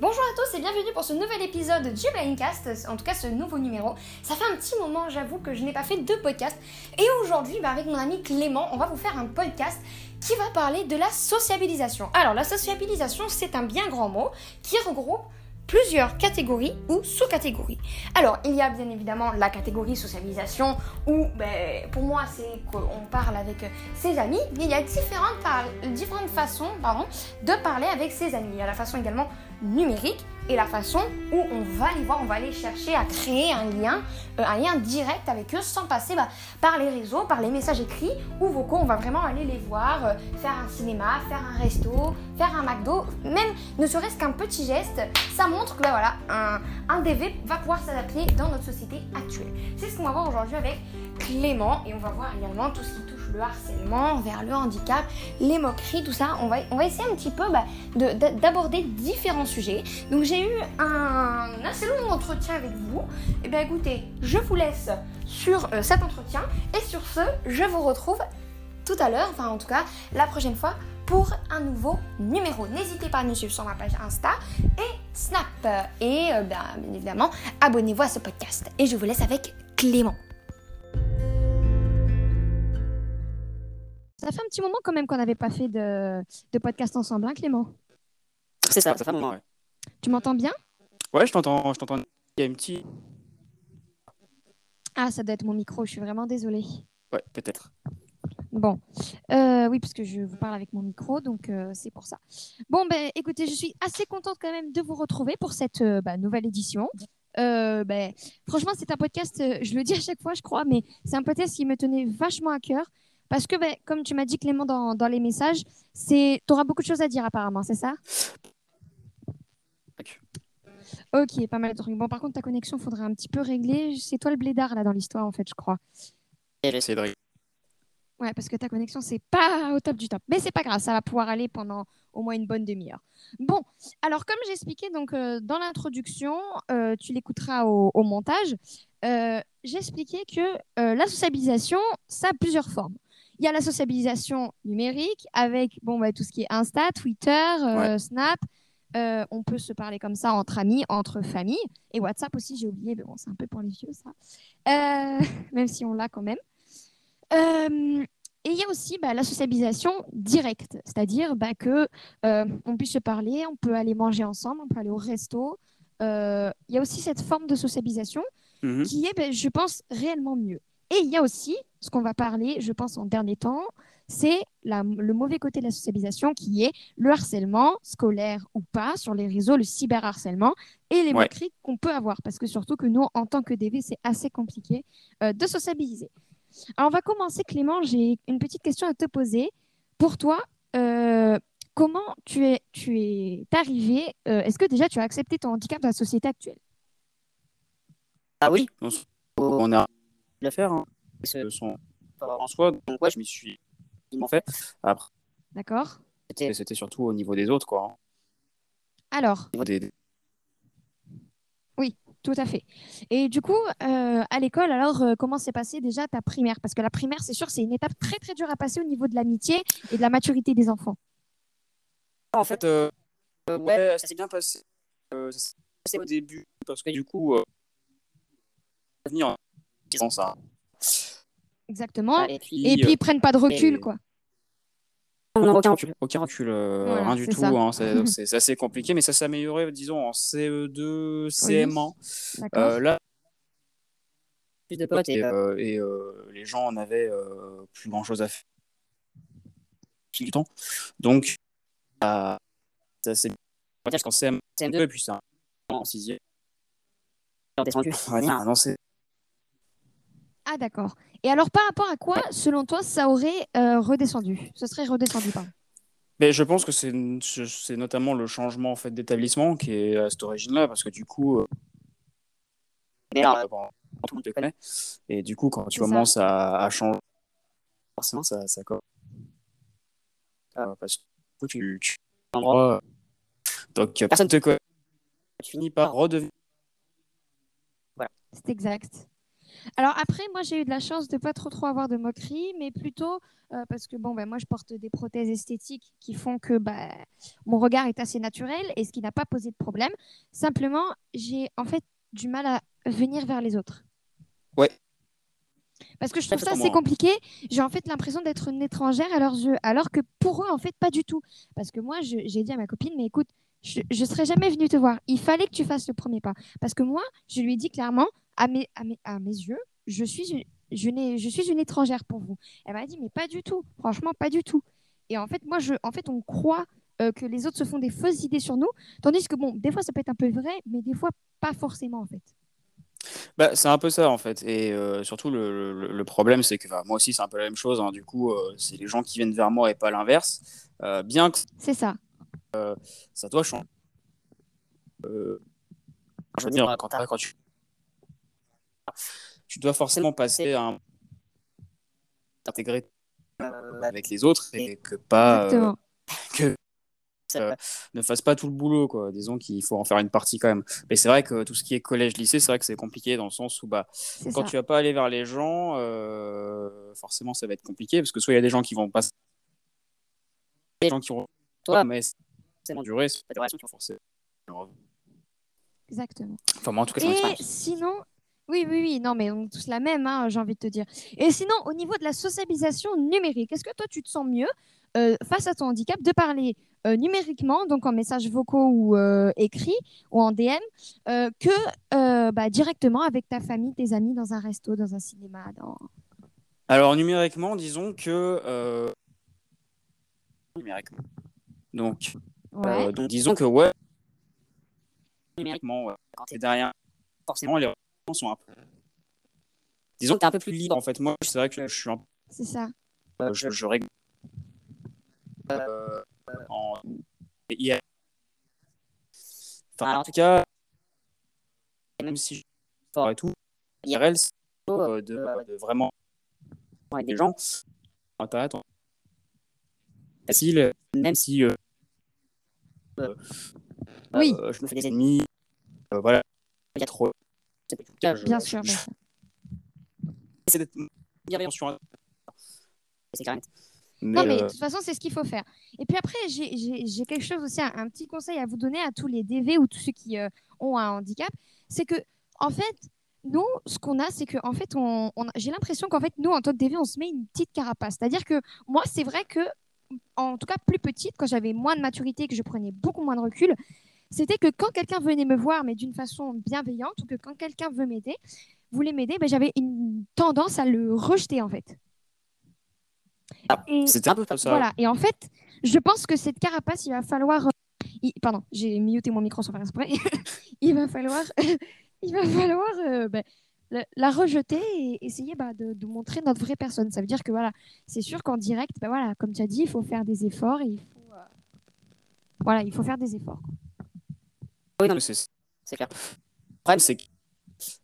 Bonjour à tous et bienvenue pour ce nouvel épisode du Blindcast, en tout cas ce nouveau numéro. Ça fait un petit moment, j'avoue, que je n'ai pas fait de podcast. Et aujourd'hui, bah, avec mon ami Clément, on va vous faire un podcast qui va parler de la sociabilisation. Alors, la sociabilisation, c'est un bien grand mot qui regroupe plusieurs catégories ou sous-catégories. Alors, il y a bien évidemment la catégorie socialisation où, ben, pour moi, c'est qu'on parle avec ses amis, il y a différentes, façons de parler avec ses amis. Il y a la façon également numérique et la façon où on va les voir, on va aller chercher à créer un lien, euh, un lien direct avec eux sans passer bah, par les réseaux, par les messages écrits ou vocaux. On va vraiment aller les voir, euh, faire un cinéma, faire un resto, faire un McDo, même ne serait-ce qu'un petit geste, ça montre que bah, voilà, un, un DV va pouvoir s'adapter dans notre société actuelle. C'est ce qu'on va voir aujourd'hui avec Clément et on va voir également tout ce qui touche le harcèlement, vers le handicap, les moqueries, tout ça. On va, on va essayer un petit peu bah, d'aborder différents sujets. Donc j'ai eu un assez long entretien avec vous. Et eh bien écoutez, je vous laisse sur euh, cet entretien et sur ce, je vous retrouve tout à l'heure, enfin en tout cas la prochaine fois pour un nouveau numéro. N'hésitez pas à nous suivre sur ma page Insta et Snap. Et euh, bien évidemment, abonnez-vous à ce podcast. Et je vous laisse avec Clément. Ça fait un petit moment quand même qu'on n'avait pas fait de, de podcast ensemble, hein, Clément? C'est ça, ça fait un moment, ouais. Tu m'entends bien? Ouais, je t'entends. Je t'entends. Il y a un petit. Ah, ça doit être mon micro, je suis vraiment désolée. Ouais, peut-être. Bon, euh, oui, parce que je vous parle avec mon micro, donc euh, c'est pour ça. Bon, ben, écoutez, je suis assez contente quand même de vous retrouver pour cette euh, bah, nouvelle édition. Ben, franchement, c'est un podcast, je le dis à chaque fois, je crois, mais c'est un podcast qui me tenait vachement à cœur. Parce que, ben, comme tu m'as dit, Clément, dans, dans les messages, tu auras beaucoup de choses à dire apparemment, c'est ça? Ok, pas mal de trucs. Bon, par contre, ta connexion, faudrait un petit peu régler. C'est toi le blédard, là, dans l'histoire, en fait, je crois. Et de Cédric. Ouais, parce que ta connexion, c'est pas au top du top. Mais c'est pas grave, ça va pouvoir aller pendant au moins une bonne demi-heure. Bon, alors, comme j'expliquais donc euh, dans l'introduction, euh, tu l'écouteras au, montage, euh, j'expliquais que la sociabilisation, ça a plusieurs formes. Il y a la sociabilisation numérique avec bon, bah, tout ce qui est Insta, Twitter, Snap, euh, on peut se parler comme ça entre amis, entre familles. Et WhatsApp aussi, j'ai oublié, mais bon, c'est un peu pour les vieux, ça. Euh, même si on l'a quand même. Euh, et il y a aussi bah, la sociabilisation directe, c'est-à-dire bah, que on puisse se parler, on peut aller manger ensemble, on peut aller au resto. Il y a aussi cette forme de sociabilisation mhm. qui est, bah, je pense, réellement mieux. Et il y a aussi ce qu'on va parler, je pense, en dernier temps, c'est le mauvais côté de la socialisation qui est le harcèlement, scolaire ou pas, sur les réseaux, le cyberharcèlement et les moqueries qu'on peut avoir. Parce que surtout que nous, en tant que DV, c'est assez compliqué euh, de sociabiliser. Alors, on va commencer, Clément. J'ai une petite question à te poser. Pour toi, euh, comment tu es, tu es arrivé euh, Est-ce que déjà tu as accepté ton handicap dans la société actuelle? Ah oui, on a l'affaire. Hein. En soi, donc ouais, je m'y suis en fait. Après, D'accord. C'était surtout au niveau des autres, quoi. Alors. Oui, tout à fait. Et du coup, euh, à l'école, alors, euh, comment s'est passé déjà ta primaire? Parce que la primaire, c'est sûr, c'est une étape très très dure à passer au niveau de l'amitié et de la maturité des enfants. En fait, euh, ouais, ça s'est bien passé. ça au début, parce que du coup, venir en ça. Exactement. et puis, et puis ils prennent pas de recul, quoi aucun recul, aucun recul euh, rien du tout. Hein, c'est assez compliqué, mais ça s'est amélioré, disons, en CE2, CM1. Euh, là, plus de potes et, euh, et les gens en avaient plus grand chose à faire du temps. Donc, ça c'est bien. qu'en CM2, et puis c'est en 6 non, ah d'accord. Et alors par rapport à quoi, selon toi, ça aurait euh, redescendu? Ce serait redescendu, pardon. Mais je pense que c'est notamment le changement en fait, d'établissement qui est à cette origine-là, parce que du coup, euh, tout te connaît, et du coup, quand tu commences à, à, changer, forcément, ça, ça ah, parce que tu, tu endroit, donc personne te connaît, tu finis par redevenir. Voilà. C'est exact. Alors après, moi j'ai eu de la chance de pas trop trop avoir de moqueries, mais plutôt euh, parce que bon, ben, moi je porte des prothèses esthétiques qui font que bah, mon regard est assez naturel et ce qui n'a pas posé de problème. Simplement, j'ai en fait du mal à venir vers les autres. Ouais. Parce que je trouve ça assez compliqué. J'ai en fait l'impression d'être une étrangère à leurs yeux, alors que pour eux, en fait, pas du tout. Parce que moi, j'ai dit à ma copine, mais écoute, je ne serais jamais venue te voir. Il fallait que tu fasses le premier pas. Parce que moi, je lui ai dit clairement, à mes, à mes, à mes yeux, je suis, une, je, je suis une étrangère pour vous. Elle m'a dit, mais pas du tout. Franchement, pas du tout. Et en fait, moi, je, en fait, on croit euh, que les autres se font des fausses idées sur nous. Tandis que, bon, des fois, ça peut être un peu vrai, mais des fois, pas forcément, en fait. Bah, c'est un peu ça en fait. Et euh, surtout, le, le, problème, c'est que moi aussi, c'est un peu la même chose. Hein. Du coup, euh, c'est les gens qui viennent vers moi et pas l'inverse. bien que. C'est ça. ça doit changer. je veux dire, quand, quand tu tu dois forcément passer à un intégrer avec les autres et que pas euh, que euh, ne fasse pas tout le boulot quoi. Disons qu'il faut en faire une partie quand même. Mais c'est vrai que tout ce qui est collège lycée c'est vrai que c'est compliqué dans le sens où bah quand tu vas pas aller vers les gens euh, forcément ça va être compliqué parce que soit il y a des gens qui vont passer des gens qui vont toi mais c'est durer c'est pas forcément exactement. Enfin moi en tout cas et sinon oui, oui, oui, non, mais on est tous la même, hein, j'ai envie de te dire. Et sinon, au niveau de la socialisation numérique, est-ce que toi, tu te sens mieux euh, face à ton handicap de parler euh, numériquement, donc en messages vocaux ou euh, écrits ou en DM, que bah, directement avec ta famille, tes amis dans un resto, dans un cinéma dans... Alors, numériquement, disons que. Numériquement. Donc, donc, disons que, ouais. Numériquement, quand tu es derrière, forcément, les sont un peu. Disons que tu es un peu plus libre en fait. Moi, c'est vrai que je suis un C'est ça. Euh, je, je règle. Euh, en. Enfin, en tout cas, même si je suis fort et tout, IRL, c'est euh, de, de vraiment avec des gens internet facile, même si euh, euh, oui. je me fais des ennemis, voilà, il y a trop bien sûr, bien sûr. C'est d'être bienveillant sur C'est carré. non, mais de toute façon, c'est ce qu'il faut faire. Et puis après, j'ai quelque chose aussi, un, petit conseil à vous donner à tous les DV ou tous ceux qui euh, ont un handicap. C'est que, en fait, nous, ce qu'on a, c'est que, en fait, on, j'ai l'impression qu'en fait, nous, en tant que DV, on se met une petite carapace. C'est-à-dire que moi, c'est vrai que, en tout cas, plus petite, quand j'avais moins de maturité, que je prenais beaucoup moins de recul, c'était que quand quelqu'un venait me voir, mais d'une façon bienveillante, ou que quand quelqu'un veut m'aider, voulait m'aider, ben, j'avais une tendance à le rejeter en fait. Ah, C'était un peu ça. Voilà. Et en fait, je pense que cette carapace, il va falloir. Pardon, j'ai muté mon micro sans faire exprès. il va falloir, il va falloir euh, ben, la, rejeter et essayer bah, de, montrer notre vraie personne. Ça veut dire que voilà, c'est sûr qu'en direct, ben, voilà, comme tu as dit, il faut faire des efforts et il faut, euh, voilà, il faut faire des efforts. Oui, non, c'est clair. Le problème, c'est que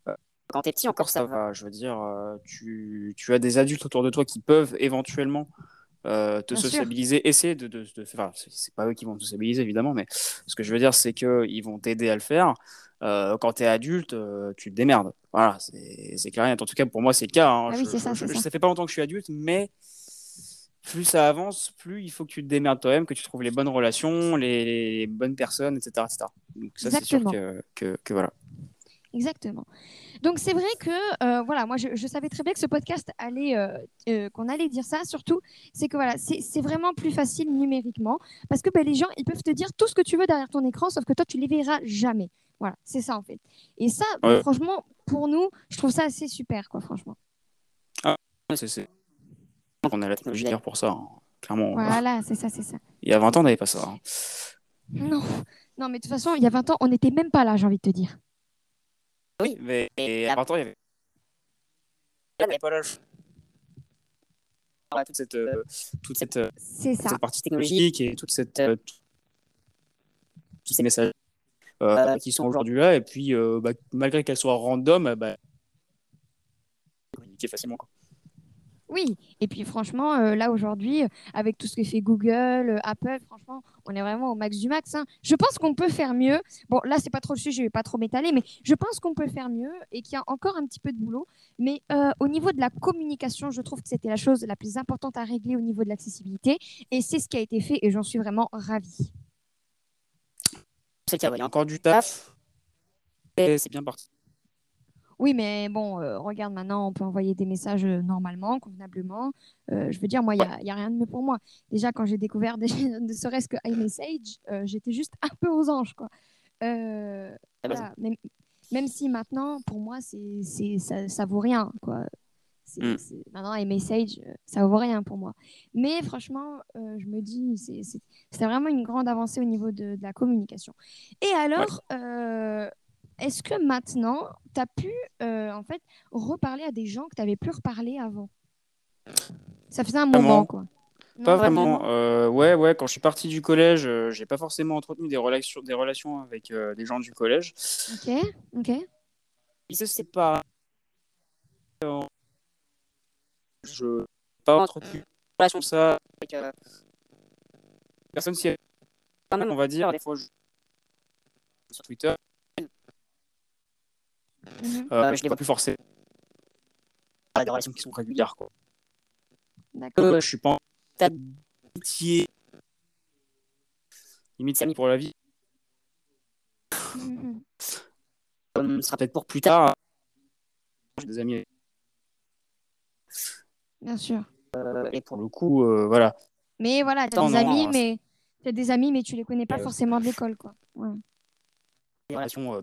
euh, quand t'es petit, encore ça va. Je veux dire, euh, tu, tu, as des adultes autour de toi qui peuvent éventuellement euh, te sociabiliser, essayer de. de, enfin, c'est pas eux qui vont te sociabiliser, évidemment, mais ce que je veux dire, c'est qu'ils vont t'aider à le faire. quand tu es adulte, tu te démerdes. Voilà, c'est clair. En tout cas, pour moi, c'est le cas. Hein. Ah oui, ça, ça. fait pas longtemps que je suis adulte, mais plus ça avance, plus il faut que tu te démerdes toi-même, que tu trouves les bonnes relations, les, bonnes personnes, etc. Donc ça, c'est sûr que, que, voilà. Exactement. Donc c'est vrai que euh, voilà, moi je, savais très bien que ce podcast allait, euh, euh, qu'on allait dire ça. Surtout, c'est que voilà, c'est vraiment plus facile numériquement parce que ben, les gens ils peuvent te dire tout ce que tu veux derrière ton écran, sauf que toi tu les verras jamais. Voilà, c'est ça en fait. Et ça, franchement, pour nous, je trouve ça assez super, quoi, franchement. Ah, c'est on a la technologie d'ailleurs pour ça, hein. clairement. Voilà, c'est ça, c'est ça. Il y a 20 ans, on n'avait pas ça. Hein. Non. non, mais de toute façon, il y a 20 ans, on n'était même pas là, j'ai envie de te dire. Oui, mais il y a 20 ans, il y avait. Il n'y avait pas l'âge. Toute cette, euh, toute cette, euh, cette, partie technologique et toute cette, euh, tous ces messages qui sont aujourd'hui là, et puis bah, malgré qu'elles soient random, bah, communiquer facilement. Quoi. Oui, et puis franchement, euh, là aujourd'hui, avec tout ce que fait Google, euh, Apple, franchement, on est vraiment au max du max. Hein. Je pense qu'on peut faire mieux. Bon, là, c'est pas trop le sujet, je vais pas trop m'étaler, mais je pense qu'on peut faire mieux et qu'il y a encore un petit peu de boulot. Mais euh, au niveau de la communication, je trouve que c'était la chose la plus importante à régler au niveau de l'accessibilité, et c'est ce qui a été fait, et j'en suis vraiment ravie. C'est qu'il y a encore du taf, c'est bien parti. Oui, mais bon, euh, regarde maintenant, on peut envoyer des messages euh, normalement, convenablement. Euh, je veux dire, moi, il n'y a, rien de mieux pour moi. Déjà, quand j'ai découvert des, ne serait-ce que iMessage, j'étais juste un peu aux anges. Quoi. même, même, si maintenant, pour moi, c'est, ça, ça vaut rien. Quoi. Mm. Maintenant, iMessage, ça vaut rien pour moi. Mais franchement, je me dis, c'est, vraiment une grande avancée au niveau de, la communication. Et alors, est-ce que maintenant, tu as pu euh, en fait reparler à des gens que tu n'avais plus reparlé avant? Ça faisait un moment, quoi. pas vraiment? Euh, ouais, ouais. Quand je suis parti du collège, euh, j'ai pas forcément entretenu des relations, des relations avec des gens du collège. Ok, ok. Ils se séparent. Je pas entretenu relation ça avec personne si on va dire des fois sur Twitter Mhm. Euh, je les vois plus forcément. Des relations qui sont régulières, quoi. D'accord. Euh, je suis pas en d'amitié. Limite, c'est pour la vie. Mhm. Euh, ce sera peut-être pour plus tard. J'ai des amis. Bien sûr. Euh, et pour le coup, euh, voilà. Mais voilà, tu as des amis, mais as des amis, mais tu les connais pas forcément de l'école, quoi. Ouais. Des relations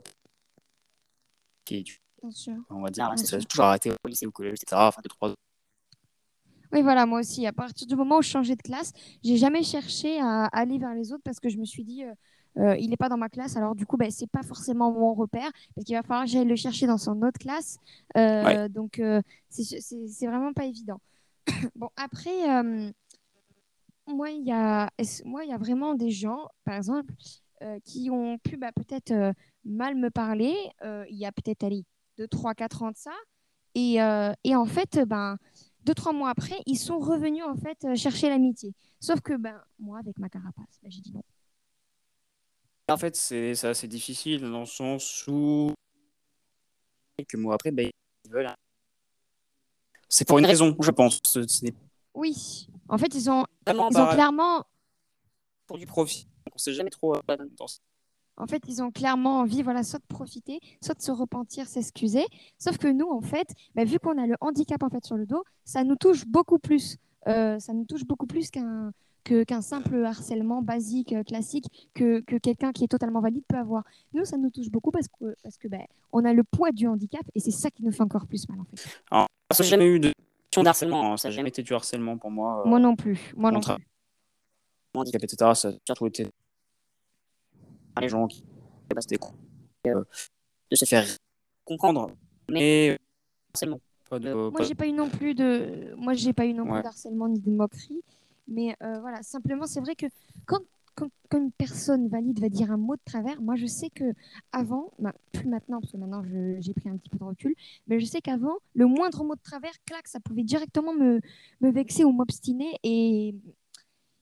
on va dire, c'est toujours arrêté au lycée, au collège, etc. Enfin, deux, trois oui, voilà, moi aussi. À partir du moment où je changeais de classe, j'ai jamais cherché à aller vers les autres parce que je me suis dit, euh, euh, il n'est pas dans ma classe, alors du coup, ben, c'est pas forcément mon repère parce qu'il va falloir que j'aille le chercher dans son autre classe. Euh, donc, c'est vraiment pas évident. bon, après, moi, il y a, moi, il y a vraiment des gens, par exemple, qui ont pu bah, peut-être mal me parler, euh, il y a peut-être, allez, 2, 3, 4 ans de ça. Et, euh, et en fait, ben, deux, trois mois après, ils sont revenus en fait euh, chercher l'amitié. Sauf que ben, moi, avec ma carapace, ben, j'ai dit non. En fait, c'est assez difficile dans le sens où quelques mois après, ben, ils veulent. C'est pour une raison, je pense. Oui. En fait, ils ont, ils ont clairement. Pour du profit. On ne sait jamais trop en fait, ils ont clairement envie, voilà, soit de profiter, soit de se repentir, s'excuser. Sauf que nous, en fait, bah, vu qu'on a le handicap en fait sur le dos, ça nous touche beaucoup plus. Euh, ça nous touche beaucoup plus qu'un qu'un simple harcèlement basique, euh, classique, que, que quelqu'un qui est totalement valide peut avoir. Nous, ça nous touche beaucoup parce que parce que ben, on a le poids du handicap et c'est ça qui nous fait encore plus mal en fait. Alors, ça n'a jamais eu de harcèlement, hein. ça n'a jamais été du harcèlement pour moi. Euh, moi non plus, moi non plus. Handicap, etc. Ça a surtout été les gens qui passent des coups, euh, de se faire comprendre. Mais harcèlement. Pas de, moi, j'ai pas eu non plus de, moi, j'ai pas eu non plus d'harcèlement ni de moquerie. Mais euh, voilà, simplement, c'est vrai que quand, quand, une personne valide va dire un mot de travers, moi, je sais que avant, bah, plus maintenant, parce que maintenant, j'ai pris un petit peu de recul, mais je sais qu'avant, le moindre mot de travers, clac, ça pouvait directement me, me vexer ou m'obstiner. Et,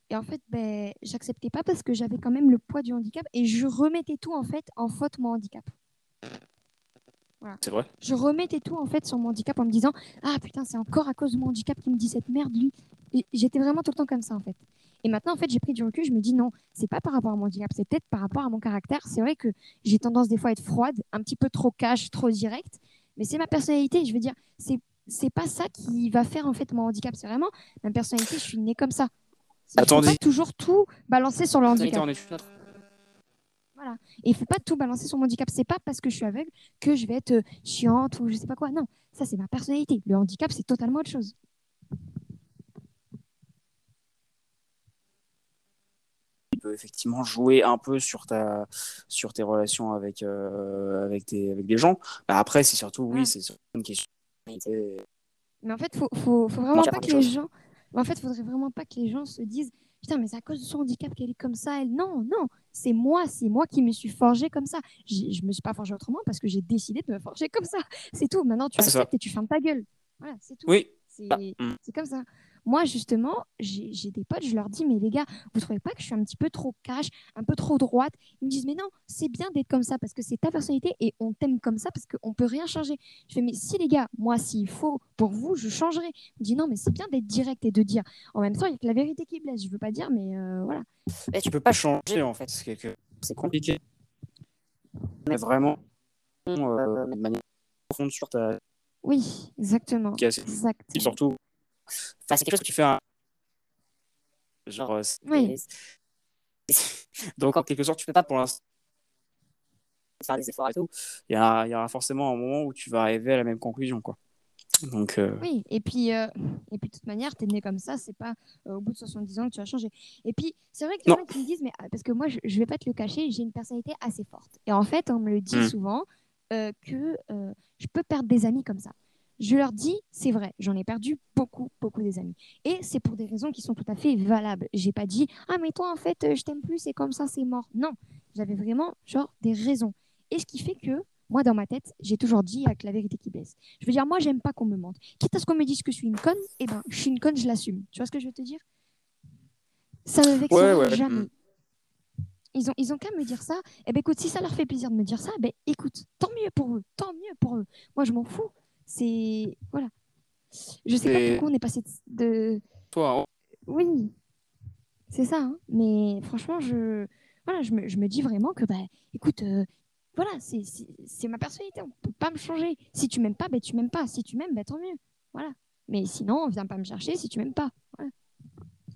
et en fait, ben, j'acceptais pas parce que j'avais quand même le poids du handicap et je remettais tout en fait en faute mon handicap. C'est vrai? Je remettais tout en fait sur mon handicap en me disant ah putain c'est encore à cause de mon handicap qui me dit cette merde lui. J'étais vraiment tout le temps comme ça en fait. Et maintenant en fait j'ai pris du recul, je me dis non c'est pas par rapport à mon handicap, c'est peut-être par rapport à mon caractère. C'est vrai que j'ai tendance des fois à être froide, un petit peu trop cash, trop direct, mais c'est ma personnalité. Je veux dire c'est c'est pas ça qui va faire en fait mon handicap. C'est vraiment ma personnalité. Je suis née comme ça. Il ne faut pas toujours tout balancer sur le handicap. Voilà. Et il faut pas tout balancer sur mon handicap. C'est pas parce que je suis aveugle que je vais être euh, chiante ou je sais pas quoi. Non, ça c'est ma personnalité. Le handicap c'est totalement autre chose. Il peut effectivement jouer un peu sur ta sur tes relations avec euh, avec, tes, avec des gens. Bah, après c'est surtout oui c'est une question. Mais en fait faut faut, faut vraiment pas que les gens en fait, il faudrait vraiment pas que les gens se disent Putain, mais c'est à cause de son handicap qu'elle est comme ça. Elle... Non, non, c'est moi, c'est moi qui me suis forgée comme ça. Je me suis pas forgée autrement parce que j'ai décidé de me forger comme ça. C'est tout. Maintenant, tu acceptes et tu fermes ta gueule. Voilà, c'est tout. Oui. C'est mm. comme ça. Moi, justement, j'ai des potes, je leur dis, mais les gars, vous trouvez pas que je suis un petit peu trop cash, un peu trop droite? Ils me disent, mais non, c'est bien d'être comme ça parce que c'est ta personnalité et on t'aime comme ça parce qu'on peut rien changer. Je fais, mais si les gars, moi, s'il faut pour vous, je changerai. Ils me disent, non, mais c'est bien d'être direct et de dire. En même temps, il y a que la vérité qui blesse. Je veux pas dire, mais euh, voilà. Et tu peux pas changer, en fait. C'est compliqué. Mais vraiment, euh, de manière profonde sur ta. Oui, exactement. Exact. Et surtout, Enfin, c'est quelque chose que tu fais un. Genre. Euh, oui. Donc, en quelque sorte, tu fais pas pour l'instant faire des efforts et tout. Il y, a, il y aura forcément un moment où tu vas arriver à la même conclusion, quoi. Donc, euh, Oui, et puis, euh, et puis de toute manière, tu es né comme ça, c'est pas au bout de 70 ans que tu vas changer. Et puis, c'est vrai que les gens qui me disent, mais parce que moi, je, je vais pas te le cacher, j'ai une personnalité assez forte. Et en fait, on me le dit hmm. souvent que je peux perdre des amis comme ça. Je leur dis, c'est vrai, j'en ai perdu beaucoup, beaucoup des amis. Et c'est pour des raisons qui sont tout à fait valables. J'ai pas dit, ah mais toi en fait, euh, je t'aime plus, c'est comme ça, c'est mort. Non, j'avais vraiment genre des raisons. Et ce qui fait que moi, dans ma tête, j'ai toujours dit avec la vérité qui blesse. Je veux dire, moi, j'aime pas qu'on me mente. Quitte à ce qu'on me dise que je suis une conne, eh ben, je suis une conne, je l'assume. Tu vois ce que je veux te dire? Ça me vexera jamais. Mm. Ils ont, ils ont qu'à me dire ça. Eh ben, écoute, si ça leur fait plaisir de me dire ça, ben, écoute, tant mieux pour eux, tant mieux pour eux. Moi, je m'en fous. C'est. Voilà. Je sais pas pourquoi on est passé de. Toi. Oui. C'est ça. Hein. Mais franchement, je. Voilà, je me, je me dis vraiment que, bah, écoute, euh, voilà, c'est ma personnalité. On peut pas me changer. Si tu m'aimes pas, ben, tu m'aimes pas. Si tu m'aimes, ben, tant mieux. Voilà. Mais sinon, viens pas me chercher si tu m'aimes pas. Voilà.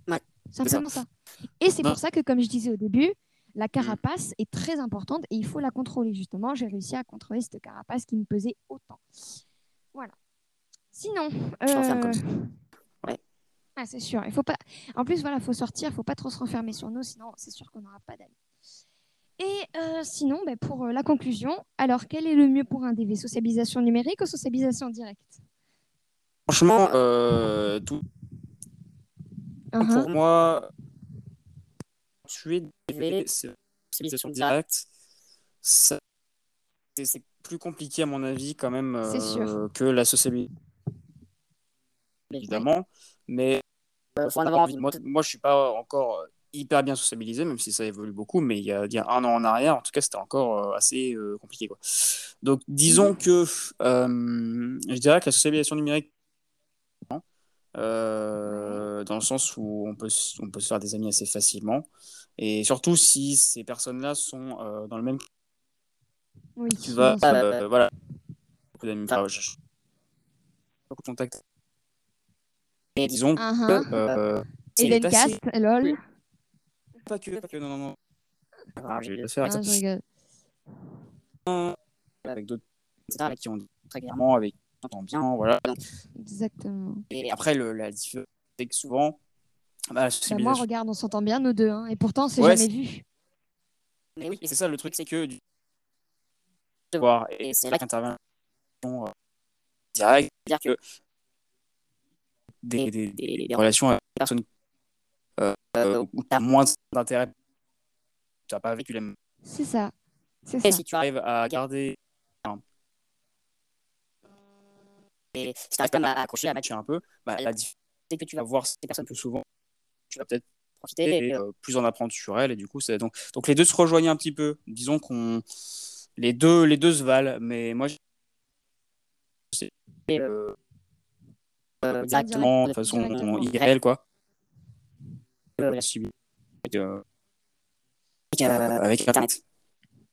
Ouais, Simplement ça. Et c'est pour ça que, comme je disais au début, la carapace est très importante et il faut la contrôler. Justement, j'ai réussi à contrôler cette carapace qui me pesait autant. Voilà. Sinon. Euh... Ouais. Ah, c'est sûr. Il faut pas. En plus, voilà, faut sortir. Il faut pas trop se renfermer sur nous, sinon c'est sûr qu'on n'aura pas d'amis. Et euh, sinon, ben, pour euh, la conclusion, alors quel est le mieux pour un DV Socialisation numérique ou socialisation directe? Franchement, euh, tout. Uh-huh. Pour moi, tu es DV, c'est socialisation directe. C'est plus compliqué, à mon avis, quand même, euh, que la sociabilité. Évidemment. Mais euh, Moi, moi, je suis pas encore hyper bien sociabilisé, même si ça évolue beaucoup, mais il y a, il y a un an en arrière, en tout cas, c'était encore euh, assez compliqué. Quoi. Donc, disons mhm. que je dirais que la sociabilisation numérique, dans le sens où on peut, on peut se faire des amis assez facilement, et surtout si ces personnes-là sont dans le même oui, tu vas, euh, voilà, beaucoup d'amis, enfin, beaucoup de contacts. Et disons uh -huh. que. Euh, Edencast, lol. Pas que, pas que, non, non, non. Ah, je vais faire ah, je. Avec d'autres, etc., qui ont très clairement, avec on entend bien, voilà. Exactement. Et après, le, la différence, c'est que souvent. Bah, bah, moi, regarde, on s'entend bien, nous deux, hein, et pourtant, c'est ouais, jamais vu. Mais oui, c'est ça le truc, c'est que voir. Et c'est là qu'intervient euh, direct, dire que des, des, des, relations avec des personnes euh, euh, où tu as moins d'intérêt, tu n'as pas vécu les mêmes. C'est ça. Et ça. si tu arrives à garder. Et si tu arrives quand même à accrocher, à matcher un peu, bah, la difficulté que tu vas voir ces personnes plus souvent, tu vas peut-être profiter et euh, plus en apprendre sur elles. Et du coup, c'est donc, donc les deux se rejoignent un petit peu. Disons qu'on les deux, les deux se valent, mais moi, je euh, euh, directement de façon irréelle, quoi. Euh, avec Internet.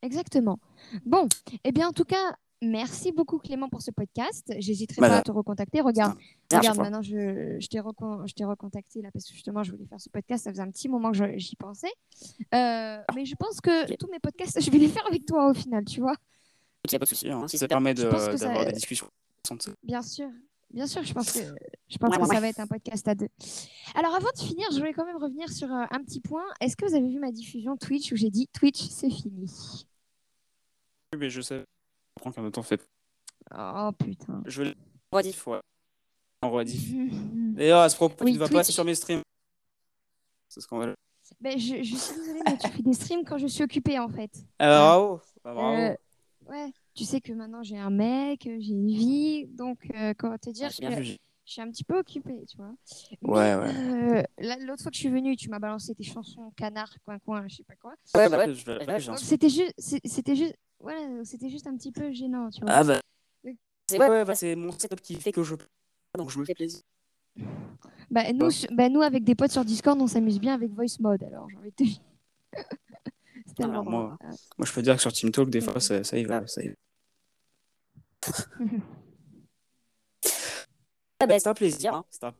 Exactement. Bon, et eh bien, en tout cas, Merci beaucoup Clément pour ce podcast. J'hésiterai pas à te recontacter. Regarde, regarde maintenant je, je t'ai recontacté là parce que justement je voulais faire ce podcast. Ça faisait un petit moment que j'y pensais. Euh, mais je pense que tous mes podcasts, je vais les faire avec toi au final, tu vois. Il n'y a pas de souci. Hein. Si ça permet d'avoir ça... des discussions. Bien sûr. Bien sûr, je pense que, je pense que ça va être un podcast à deux. Alors, avant de finir, je voulais quand même revenir sur euh, un petit point. Est-ce que vous avez vu ma diffusion Twitch où j'ai dit Twitch, c'est fini Oui, mais je sais prends qu'un temps fait. Oh putain. Je l'ai rediff, ouais. En rediff. D'ailleurs, à ce propos, tu ne vas pas sur mes streams. C'est ce qu'on va. Ben, je, je, suis désolée, mais tu fais des streams quand je suis occupée en fait. Ah, bravo. Bah, bravo. Euh, ouais, tu sais que maintenant j'ai un mec, j'ai une vie, donc euh, comment te dire, ah, je, Je suis un petit peu occupée, tu vois. Ouais, ouais. Euh, l'autre fois que je suis venue, tu m'as balancé tes chansons canard, coin coin, je sais pas quoi. Ouais, bah ouais, C'était juste, c'était juste, voilà, c'était juste un petit peu gênant, tu vois. Ah bah. C'est ouais, bah, c'est mon setup qui fait que je donc je me fais plaisir. Bah nous, bah, nous avec des potes sur Discord, on s'amuse bien avec Voice Mode, alors j'ai envie de te dire. alors, moi, moi, je peux dire que sur Team Talk, des fois, ça, ça y va. Ça y va. Ah bah, c'est un plaisir. Hein, un...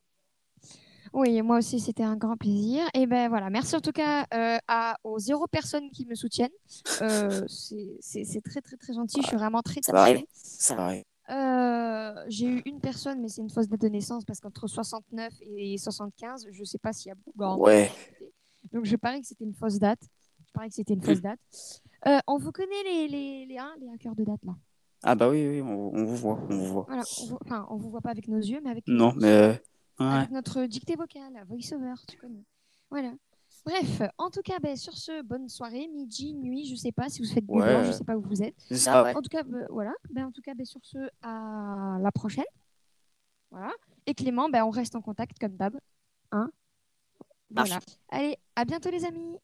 Oui, moi aussi, c'était un grand plaisir. Et ben voilà, merci en tout cas euh, à, aux zéro personnes qui me soutiennent. Euh, c'est très, très, très gentil. Je suis vraiment très Ça va Ça va euh, J'ai eu une personne, mais c'est une fausse date de naissance parce qu'entre 69 et 75, je ne sais pas s'il y a beaucoup Ouais. Donc je parie que c'était une fausse date. Je parie que c'était une fausse date. Euh, on vous connaît les, les, les, hein, les hackers de date là? Ah bah oui, oui on, on, vous voit, on vous voit. Voilà, on, enfin, on vous voit pas avec nos yeux, mais avec, non, mais... avec notre dictée vocale, voice-over, tu connais. Voilà. Bref, en tout cas, ben, sur ce, bonne soirée, midi, nuit, je sais pas si vous faites du ouais. je sais pas où vous êtes. Ça, ouais. En tout cas, ben, voilà. Ben, en tout cas, ben, sur ce, à la prochaine. Voilà. Et Clément, ben, on reste en contact comme d'hab. Hein? Voilà. Allez, à bientôt les amis.